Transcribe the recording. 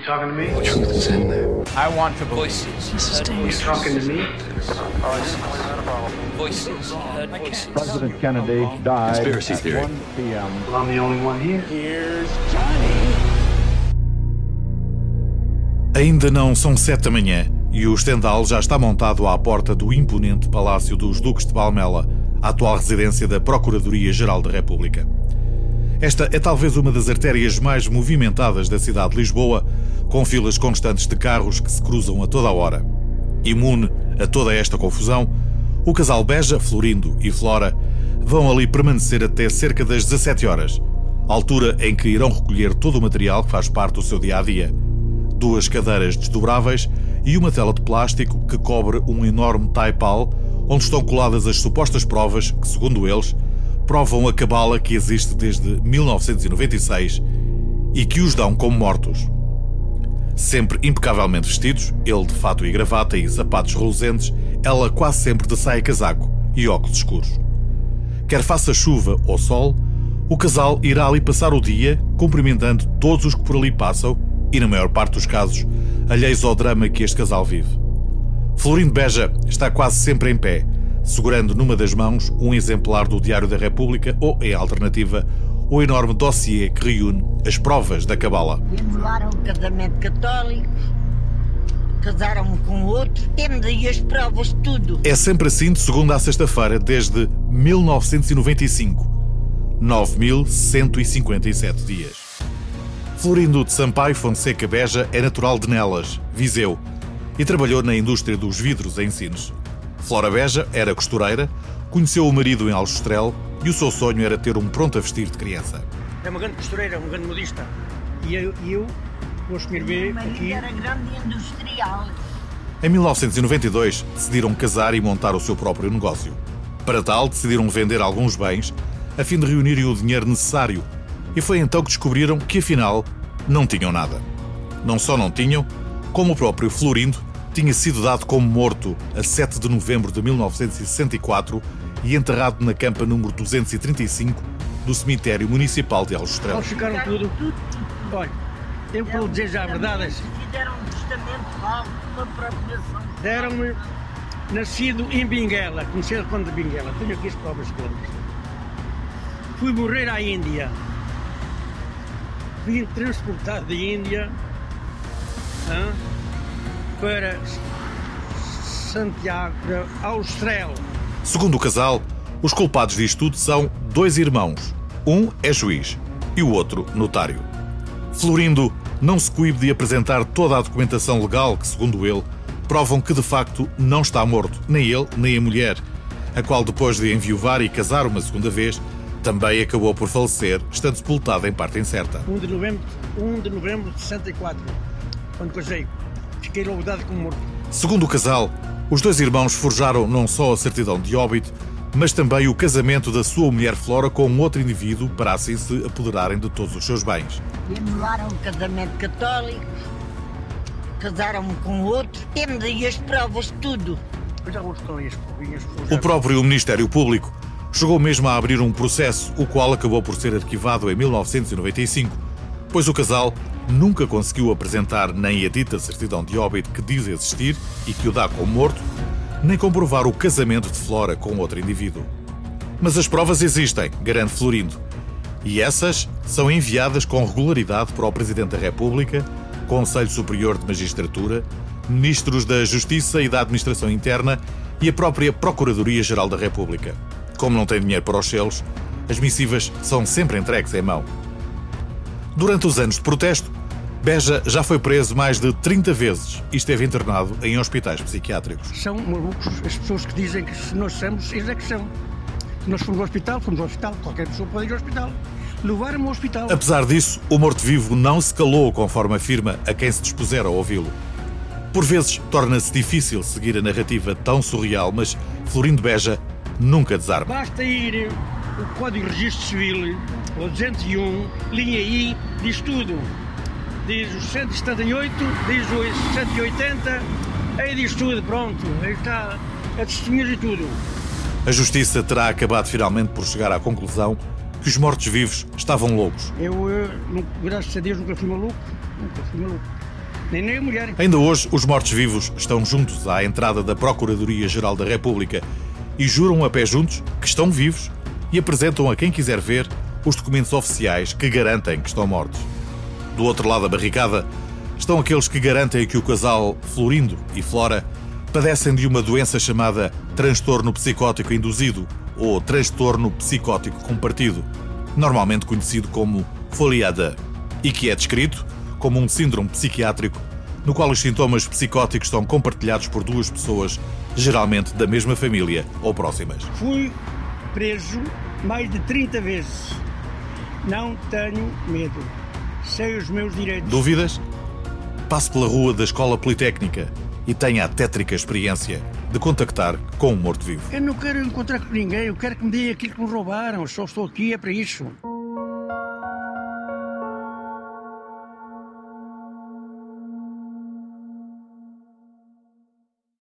You talking to me? The truth is in there. I want to voices. This is You dangerous. talking to me? Voices. President Kennedy died Conspiracy at theory. 1 p.m. Well, I'm the only one here. Ainda não são sete da manhã e o estendal já está montado à porta do imponente Palácio dos Duques de Palmela, a atual residência da Procuradoria-Geral da República. Esta é talvez uma das artérias mais movimentadas da cidade de Lisboa, com filas constantes de carros que se cruzam a toda a hora. Imune a toda esta confusão, o casal Beja, Florindo e Flora vão ali permanecer até cerca das 17 horas, altura em que irão recolher todo o material que faz parte do seu dia a dia. Duas cadeiras desdobráveis e uma tela de plástico que cobre um enorme taipal onde estão coladas as supostas provas que, segundo eles, provam a cabala que existe desde 1996 e que os dão como mortos. Sempre impecavelmente vestidos, ele de fato e gravata e sapatos reluzentes, ela quase sempre de saia casaco e óculos escuros. Quer faça chuva ou sol, o casal irá ali passar o dia cumprimentando todos os que por ali passam e, na maior parte dos casos, alheios ao drama que este casal vive. Florindo Beja está quase sempre em pé, segurando numa das mãos um exemplar do Diário da República ou, em alternativa, o enorme dossiê que reúne as provas da cabala. Anularam o casamento católico, casaram um com outro, temos aí as provas, tudo. É sempre assim de segunda a sexta-feira desde 1995. 9.157 dias. Florindo de Sampaio Fonseca Beja é natural de Nelas, Viseu, e trabalhou na indústria dos vidros em Sines. Flora Beja era costureira, conheceu o marido em Aljustrel e o seu sonho era ter um pronto a vestir de criança. É uma grande costureira, um grande modista. E eu, eu vou marido aqui. era grande industrial. Em 1992, decidiram casar e montar o seu próprio negócio. Para tal, decidiram vender alguns bens a fim de reunirem o dinheiro necessário. E foi então que descobriram que, afinal, não tinham nada. Não só não tinham, como o próprio Florindo tinha sido dado como morto a 7 de novembro de 1964 e enterrado na campa número 235 do cemitério municipal de Aljustrel. Eles ficaram tudo. Olha, eu vou dizer já a verdade. Fizeram um testamento falso, uma procuração. Deram-me nascido em Benguela, conhecido quando de Benguela. Tenho aqui as provas todas. Fui morrer à Índia. Vim transportado da Índia hã, para Santiago, para Austrel. Segundo o casal, os culpados disto tudo são dois irmãos. Um é juiz e o outro notário. Florindo não se coíbe de apresentar toda a documentação legal que, segundo ele, provam que de facto não está morto, nem ele nem a mulher, a qual depois de enviuvar e casar uma segunda vez, também acabou por falecer, estando sepultada em parte incerta. 1 de novembro, 1 de novembro de 64, quando casei. Fiquei logo dado como morto. Segundo o casal, os dois irmãos forjaram não só a certidão de óbito, mas também o casamento da sua mulher Flora com um outro indivíduo para assim se apoderarem de todos os seus bens. E anularam o casamento católico, casaram um com outro, temos aí as provas, tudo. As provinhas. O próprio Ministério Público chegou mesmo a abrir um processo, o qual acabou por ser arquivado em 1995, pois o casal nunca conseguiu apresentar nem a dita certidão de óbito que diz existir e que o dá como morto, nem comprovar o casamento de Flora com outro indivíduo. Mas as provas existem, garante Florindo, e essas são enviadas com regularidade para o Presidente da República, Conselho Superior de Magistratura, Ministros da Justiça e da Administração Interna e a própria Procuradoria-Geral da República. Como não tem dinheiro para os selos, as missivas são sempre entregues em mão. Durante os anos de protesto, Beja já foi preso mais de 30 vezes e esteve internado em hospitais psiquiátricos. São malucos as pessoas que dizem que se nós somos, eles é que são. Nós fomos ao hospital, fomos ao hospital. Qualquer pessoa pode ir ao hospital. Levaram-me ao hospital. Apesar disso, o morto-vivo não se calou conforme afirma a quem se dispuser a ouvi-lo. Por vezes, torna-se difícil seguir a narrativa tão surreal, mas Florindo Beja nunca desarma. Basta ir o Código de Registro Civil, o 201, linha I, diz tudo. Diz o 178, diz o 180, aí diz tudo, pronto. Aí está a testemunhas e tudo. A justiça terá acabado finalmente por chegar à conclusão que os mortos-vivos estavam loucos. Eu, eh, não- graças a Deus, nunca fui maluco. Nunca fui maluco. Nem nem a mulher. Ainda hoje, os mortos-vivos estão juntos à entrada da Procuradoria-Geral da República e juram a pé juntos que estão vivos e apresentam a quem quiser ver os documentos oficiais que garantem que estão mortos. Do outro lado da barricada estão aqueles que garantem que o casal Florindo e Flora padecem de uma doença chamada transtorno psicótico induzido ou transtorno psicótico compartido, normalmente conhecido como foliada, e que é descrito como um síndrome psiquiátrico no qual os sintomas psicóticos são compartilhados por duas pessoas, geralmente da mesma família ou próximas. Fui preso mais de 30 vezes. Não tenho medo. Sei os meus direitos. Dúvidas? Passe pela rua da Escola Politécnica e tenha a tétrica experiência de contactar com um morto-vivo. Eu não quero encontrar com ninguém, eu quero que me deem aquilo que me roubaram. Só estou aqui é para isso.